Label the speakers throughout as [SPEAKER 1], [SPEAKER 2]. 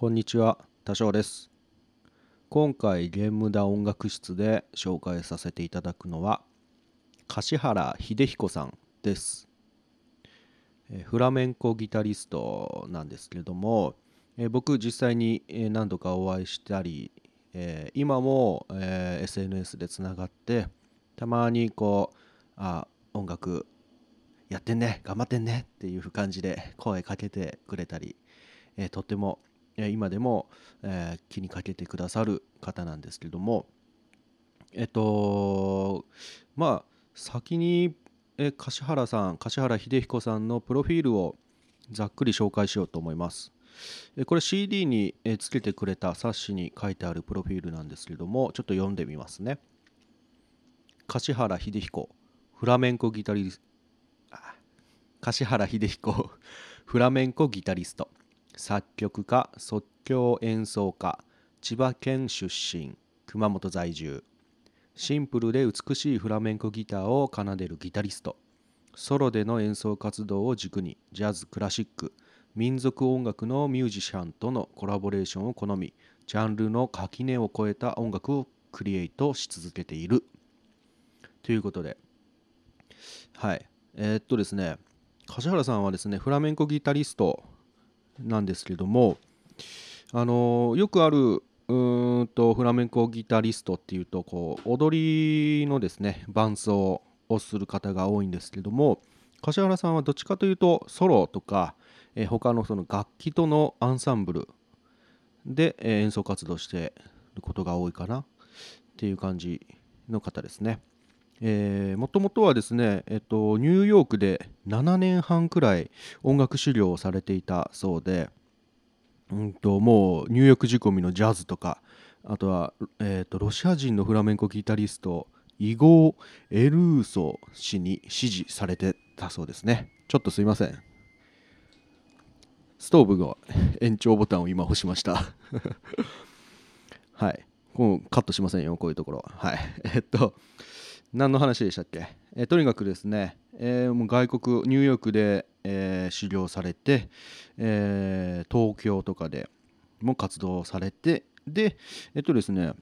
[SPEAKER 1] こんにちは、多少です。今回ゲームダ音楽室で紹介させていただくのは柏原秀彦さんです。フラメンコギタリストなんですけれども、僕実際に何度かお会いしたり、今も、SNS でつながってたまにこうあ音楽やってんね頑張ってんねっていう感じで声かけてくれたり、とっても今でも、えー気にかけてくださる方なんですけどもえっとまあ先に、えー柏原さん柏原秀彦さんのプロフィールをざっくり紹介しようと思います。えこれ CD にえつけてくれた冊子に書いてあるプロフィールなんですけどもちょっと読んでみますね。柏原秀彦フラメンコギタリスあ柏原秀彦フラメンコギタリスト作曲家即興演奏家千葉県出身熊本在住。シンプルで美しいフラメンコギターを奏でるギタリスト。ソロでの演奏活動を軸にジャズクラシック民族音楽のミュージシャンとのコラボレーションを好みジャンルの垣根を越えた音楽をクリエイトし続けている。ということで。はい。えーっとですね。柏原さんはですねフラメンコギタリストなんですけどもあのよくあるうんとフラメンコギタリストっていうとこう踊りのですね伴奏をする方が多いんですけども柏原さんはどっちかというとソロとか、えー他のその楽器とのアンサンブルで、え演奏活動してることが多いかなっていう感じの方ですね。もともとはですね、えっと、ニューヨークで7年半くらい音楽修行をされていたそうで、うん、ともうニューヨーク仕込みのジャズとかあとは、えっとロシア人のフラメンコギタリストイゴー・エルーソ氏に支持されてたそうですね。ちょっとすいません。ストーブの延長ボタンを今押しました。はい。こうカットしませんよこういうところ。はい。えっと何の話でしたっけ、えーとにかくですね、えーもう外国ニューヨークで、えー修行されて、え東京とかでも活動されてでえっとですね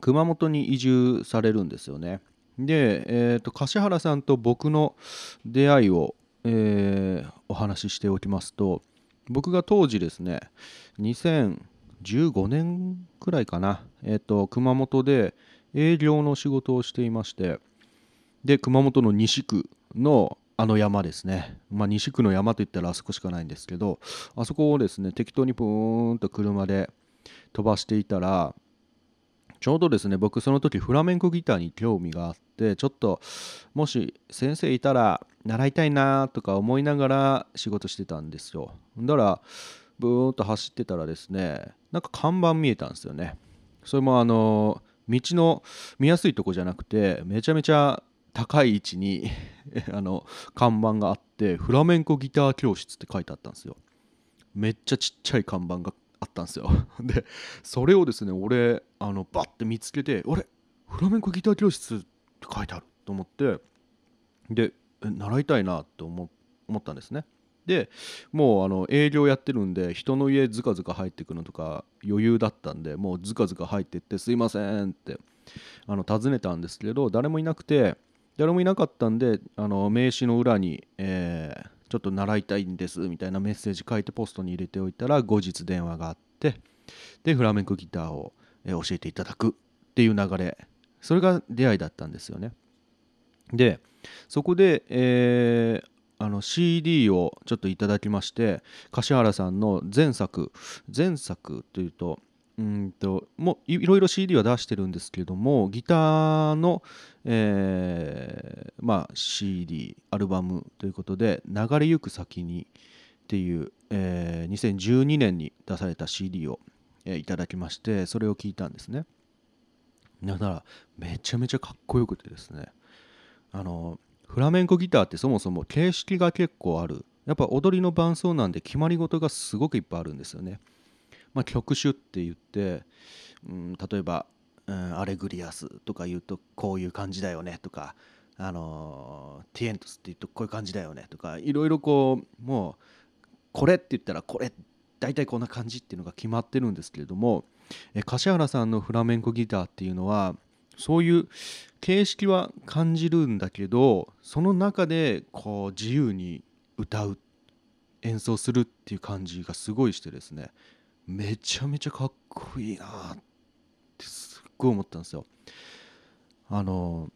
[SPEAKER 1] 熊本に移住されるんですよね。で、えーと柏原さんと僕の出会いを、えお話ししておきますと僕が当時ですね2015年くらいかな、えーと熊本で営業の仕事をしていましてで熊本の西区のあの山ですね、まあ、西区の山といったらあそこしかないんですけどあそこをですね適当にプーンと車で飛ばしていたらちょうどですね僕その時フラメンコギターに興味があってちょっともし先生いたら習いたいなとか思いながら仕事してたんですよ。だからブーンと走ってたらですねなんか看板見えたんですよね。それもあの道の見やすいとこじゃなくてめちゃめちゃ高い位置に あの看板があってフラメンコギター教室って書いてあったんですよ。めっちゃちっちゃい看板があったんですよ。でそれをですね俺あのバッて見つけてあれ？フラメンコギター教室って書いてあると思ってで習いたいなと思ったんですね。でもうあの営業やってるんで人の家ずかずか入ってくるのとか余裕だったんでもうずかずか入ってって「すいません」ってあの尋ねたんですけど誰もいなくて誰もいなかったんであの名刺の裏に、えーちょっと習いたいんです」みたいなメッセージ書いてポストに入れておいたら後日電話があってでフラメンコギターを、教えていただくっていう流れそれが出会いだったんですよね。でそこで、えーあの CD をちょっといただきまして柏原さんの前作前作というとうんともういろいろ CD は出してるんですけれどもギターの、えーまあ、CD アルバムということで「流れゆく先に」っていう、えー2012年に出された CD を、えーいただきましてそれを聞いたんですね。だからめちゃめちゃかっこよくてですね。あのフラメンコギターってそもそも形式が結構ある。やっぱ踊りの伴奏なんで決まり事がすごくいっぱいあるんですよね、まあ、曲種って言って、うん、例えば、うん、アレグリアスとか言うとこういう感じだよねとかあのーティエントスって言うとこういう感じだよねとかいろいろこうもうこれって言ったらこれ大体こんな感じっていうのが決まってるんですけれども、え柏原さんのフラメンコギターっていうのはそういう形式は感じるんだけどその中でこう自由に歌う演奏するっていう感じがすごいしてですねめちゃめちゃかっこいいなってすっごい思ったんですよ。あの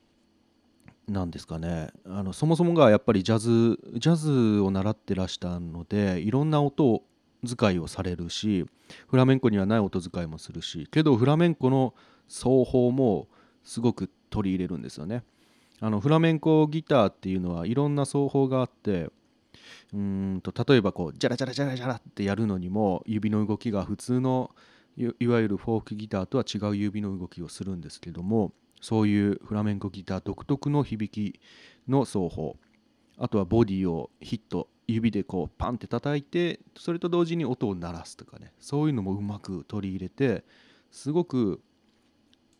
[SPEAKER 1] なんですかねあのそもそもがやっぱりジャズジャズを習ってらしたのでいろんな音使いをされるしフラメンコにはない音使いもするしけどフラメンコの奏法もすごく取り入れるんですよね。あのフラメンコギターっていうのはいろんな奏法があってうんと例えばこうジャラジャラジャラジャラってやるのにも指の動きが普通のいわゆるフォークギターとは違う指の動きをするんですけどもそういうフラメンコギター独特の響きの奏法あとはボディをヒット指でこうパンって叩いてそれと同時に音を鳴らすとかねそういうのもうまく取り入れてすごく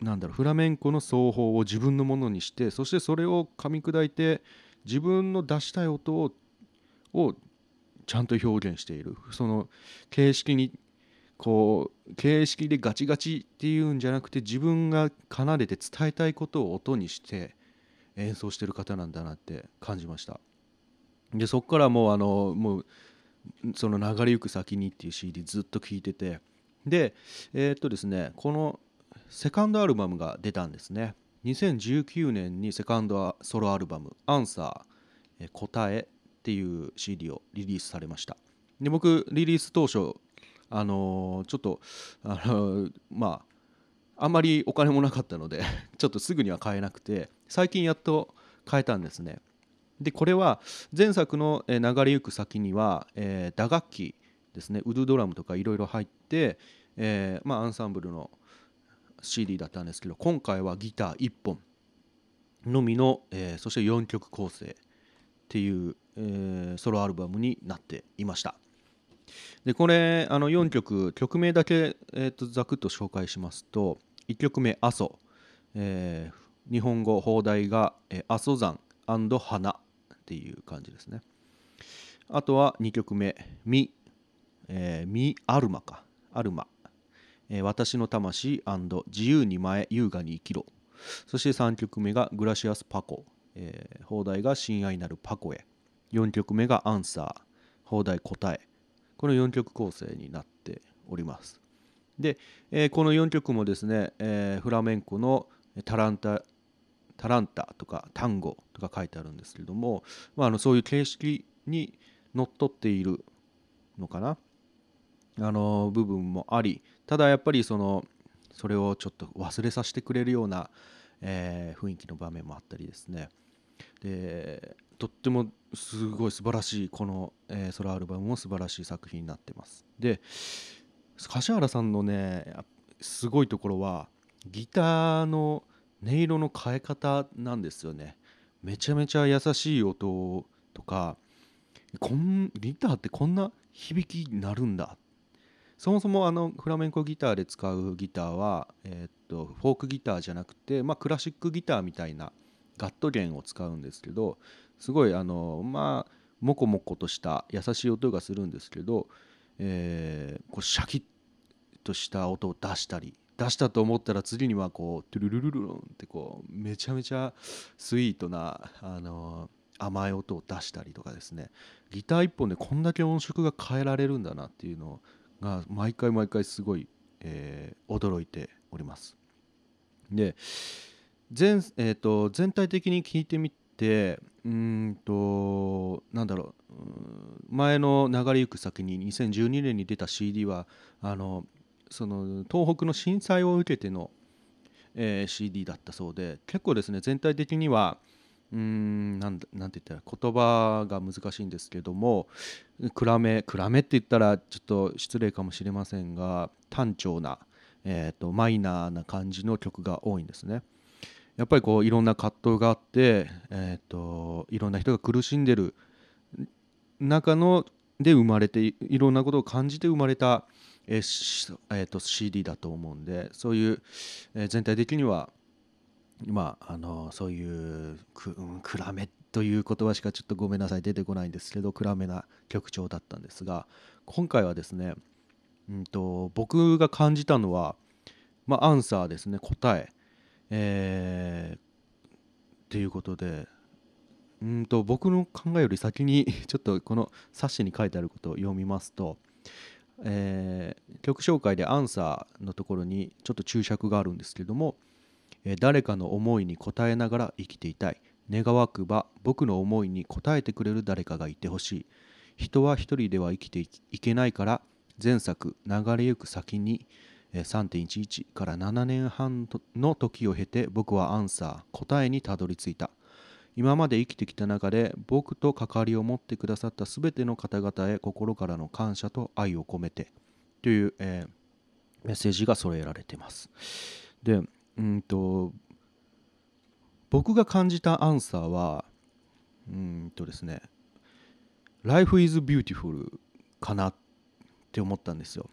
[SPEAKER 1] なんだろうフラメンコの奏法を自分のものにしてそしてそれを噛み砕いて自分の出したい音ををちゃんと表現している。その形式にこう形式でガチガチっていうんじゃなくて自分が奏でて伝えたいことを音にして演奏してる方なんだなって感じました。でそこからもうあのもうその流れゆく先にっていう CD ずっと聴いてて。でえー、っとですねこのセカンドアルバムが出たんですね。2019年にセカンドソロアルバム「アンサー答え」っていう CD をリリースされました。で僕リリース当初あのー、ちょっとあのー、まああんまりお金もなかったので ちょっとすぐには買えなくて最近やっと買えたんですね。でこれは前作の流れゆく先には、えー、打楽器ですね。ウドドラムとかいろいろ入って、えーまあ、アンサンブルの CD だったんですけど今回はギター1本のみの、えー、そして4曲構成っていう、えー、ソロアルバムになっていました。でこれあの4曲曲名だけ、えーと、ざくっと紹介しますと1曲目「阿蘇」えー、日本語放題が「阿蘇山花」っていう感じですね。あとは2曲目「ミ」えー、ミアルマか。アルマ。え、私の魂自由に前優雅に生きろ。そして3曲目がグラシアスパコ、えー、放題が親愛なるパコへ。4曲目がアンサー放題答え。この4曲構成になっております。で、えー、この4曲もですね、えー、フラメンコのタランタタランタとかタンゴとか書いてあるんですけれども、まあ、あのそういう形式にのっとっているのかな。あの部分もありただやっぱりそのそれをちょっと忘れさせてくれるような、えー、雰囲気の場面もあったりですね。でとってもすごい素晴らしいこの、えー、ソロアルバムも素晴らしい作品になってます。で柏原さんのねすごいところはギターの音色の変え方なんですよね。めちゃめちゃ優しい音とかこんギターってこんな響きになるんだっそもそもあのフラメンコギターで使うギターは、えー、っとフォークギターじゃなくて、まあ、クラシックギターみたいなガット弦を使うんですけどすごいあのまあモコモコとした優しい音がするんですけど、えー、こうシャキッとした音を出したり出したと思ったら次にはこうトゥルルルルンってこうめちゃめちゃスイートなあの甘い音を出したりとかですね。ギター1本でこんだけ音色が変えられるんだなっていうのをが毎回毎回すごい、えー、驚いております。で全,、えーと、全体的に聞いてみてうんとなんだろう前の流れゆく先に2012年に出た CD はあのその東北の震災を受けての、えー、CD だったそうで結構ですね全体的にはうんなんなんて言ったら言葉が難しいんですけども暗め暗めって言ったらちょっと失礼かもしれませんが単調な、えーと、マイナーな感じの曲が多いんですね。やっぱりこういろんな葛藤があって、えーと、いろんな人が苦しんでる中ので生まれていろんなことを感じて生まれた、えーえーと CD だと思うんでそういう、えー、全体的にはまあ、あのそういうく、うん、暗めという言葉しかちょっとごめんなさい出てこないんですけど暗めな曲調だったんですが今回はですねうんと、僕が感じたのは、まあ、アンサーですね答え。えー、っていうことでうんと僕の考えより先に ちょっとこの冊子に書いてあることを読みますと、えー、曲紹介でアンサーのところにちょっと注釈があるんですけども、誰かの思いに応えながら生きていたい。願わくば僕の思いに応えてくれる誰かがいてほしい。人は一人では生きていけないから前作流れゆく先に3.11から7年半の時を経て僕はアンサー答えにたどり着いた。今まで生きてきた中で僕と関わりを持ってくださった全ての方々へ心からの感謝と愛を込めてという、えー、メッセージが添えられています。でうんと僕が感じたアンサーはうんとですね Life is beautiful かなって思ったんですよ。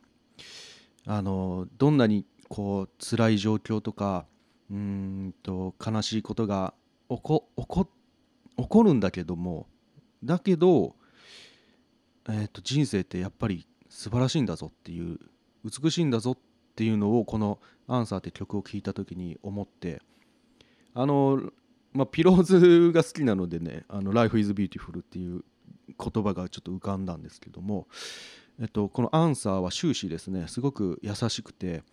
[SPEAKER 1] あのどんなにこう辛い状況とかうんと悲しいことが起こ起こ起こるんだけどもだけど、えー、と人生ってやっぱり素晴らしいんだぞっていう美しいんだぞっっていうのをこの「アンサー」って曲を聴いた時に思ってあの、まあ、ピローズが好きなのでね「あの Life is Beautiful」っていう言葉がちょっと浮かんだんですけどもえっと、このアンサーは終始ですねすごく優しくて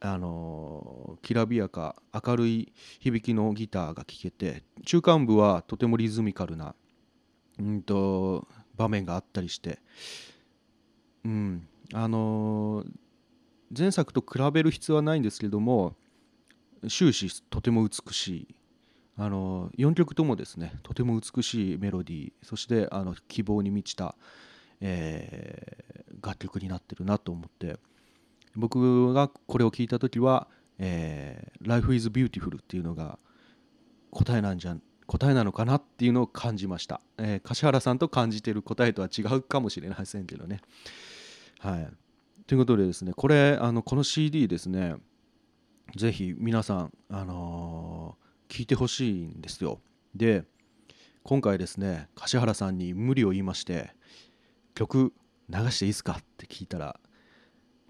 [SPEAKER 1] あのきらびやか明るい響きのギターが聴けて中間部はとてもリズミカルな、うんと、場面があったりして、うんあの前作と比べる必要はないんですけども終始とても美しい。あの4曲ともですねとても美しいメロディーそしてあの希望に満ちたえー、楽曲になってるなと思って僕がこれを聞いた時は「えー、Life is Beautiful」っていうのが答えなんじゃ答えなのかなっていうのを感じました、えー、柏原さんと感じてる答えとは違うかもしれませんけどね。はい。ということでですねこれあのこの CD ですねぜひ皆さんあのー、聞いてほしいんですよ。で今回ですね柏原さんに無理を言いまして曲流していいですか？って聞いたら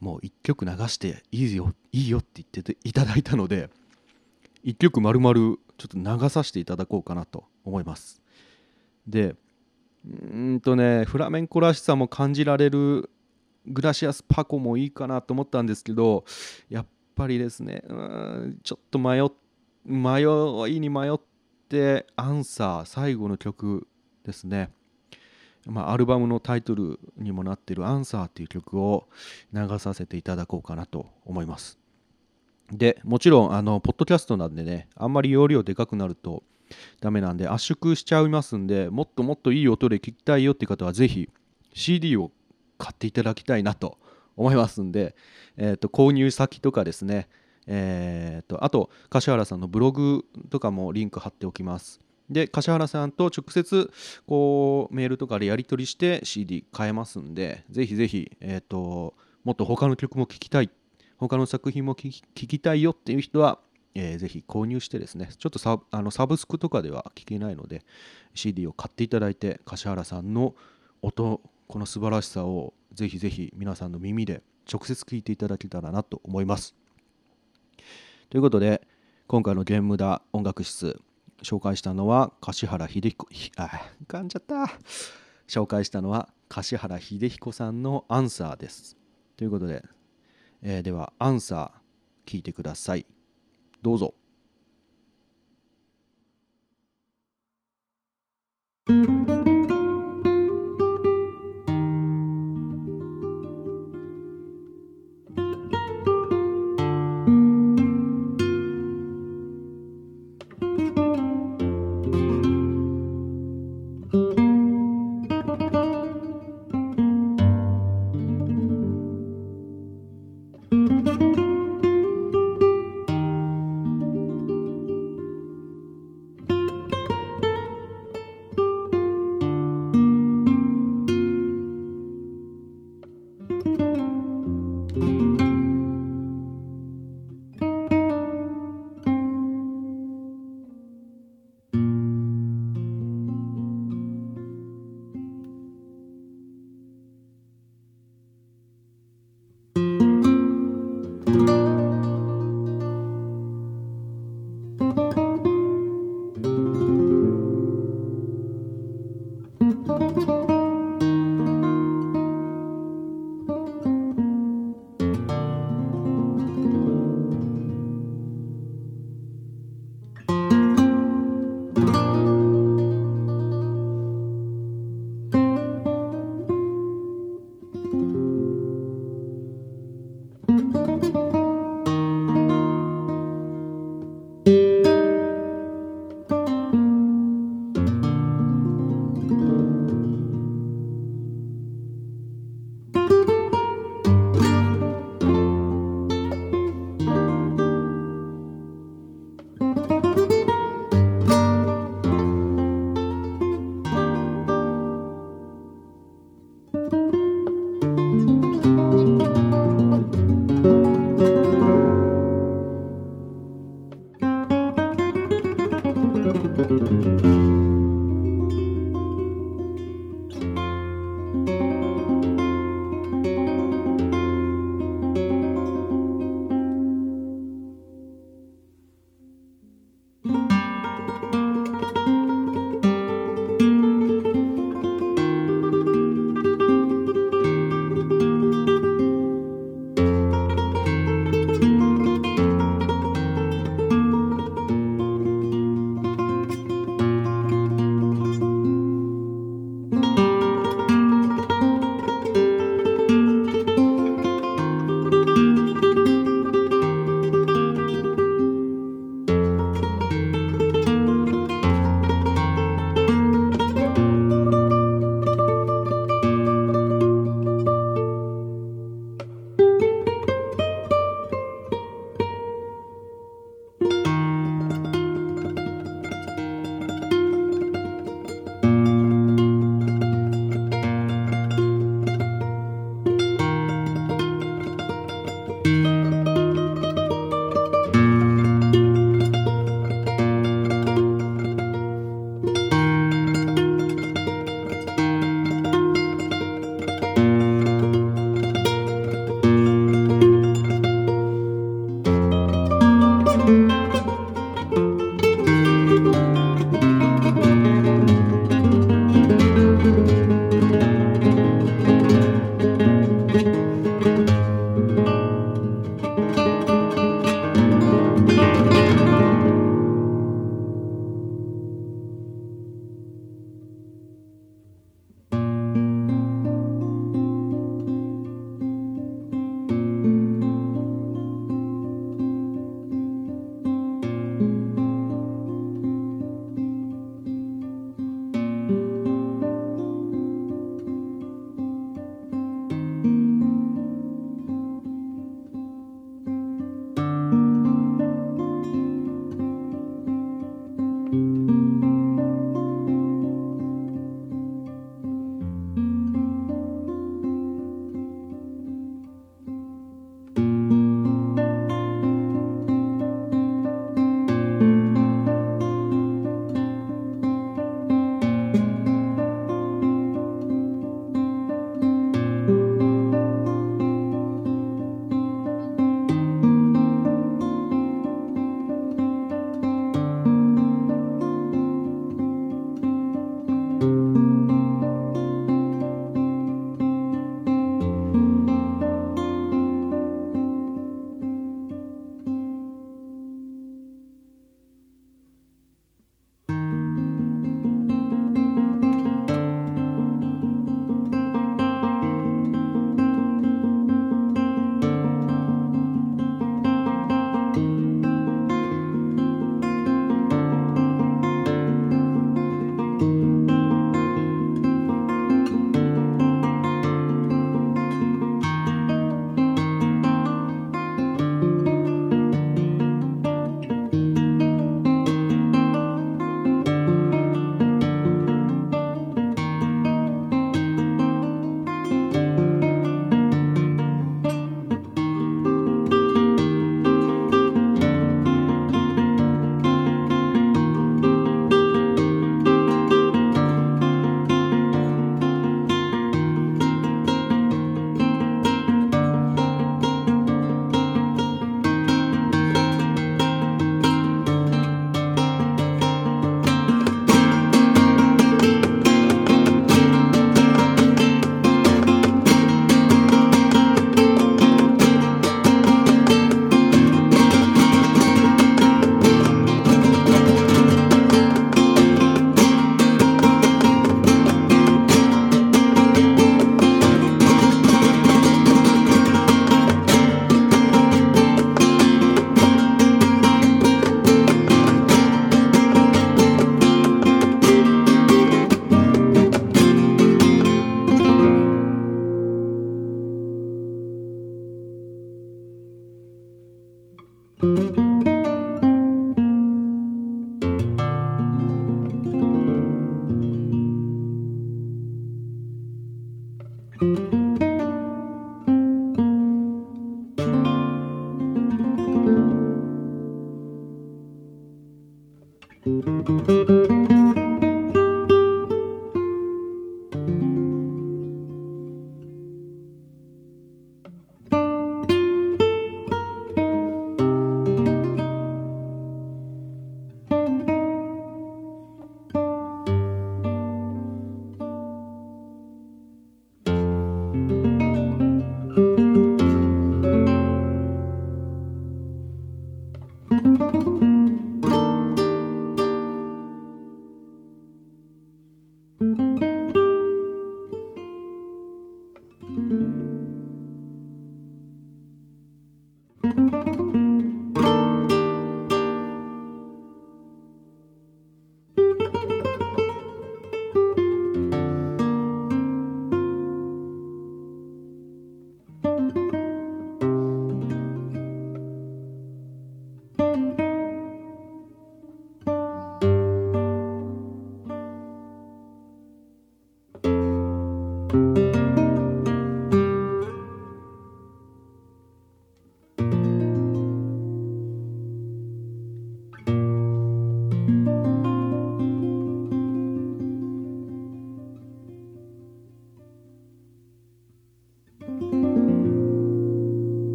[SPEAKER 1] もう1曲流していいよいいよって言ってていただいたので1曲丸々ちょっと流させていただこうかなと思います。でうんとねフラメンコらしさも感じられるグラシアスパコもいいかなと思ったんですけどやっぱりですねうんちょっと迷迷いに迷ってアンサー最後の曲ですねまあ、アルバムのタイトルにもなっている「アンサーっていう曲を流させていただこうかなと思います。でもちろんあのポッドキャストなんでねあんまり容量でかくなるとダメなんで圧縮しちゃいますんでもっともっといい音で聞きたいよって方はぜひ CD を買っていただきたいなと思いますんで、えー、と購入先とかですねえーとあと柏原さんのブログとかもリンク貼っておきます。で柏原さんと直接こうメールとかでやり取りして CD 買えますんでぜひぜひ、えーと、もっと他の曲も聴きたい他の作品も聴きたいよっていう人は、えー、ぜひ購入してですねちょっとサあのサブスクとかでは聴けないので CD を買っていただいて柏原さんの音この素晴らしさをぜひぜひ皆さんの耳で直接聴いていただけたらなと思います。ということで今回のゲームだ音楽室紹介したのは柏原秀彦あ噛んじゃった。紹介したのは柏原秀彦さんのアンサーです。ということで、えー、ではアンサー聞いてください。どうぞ。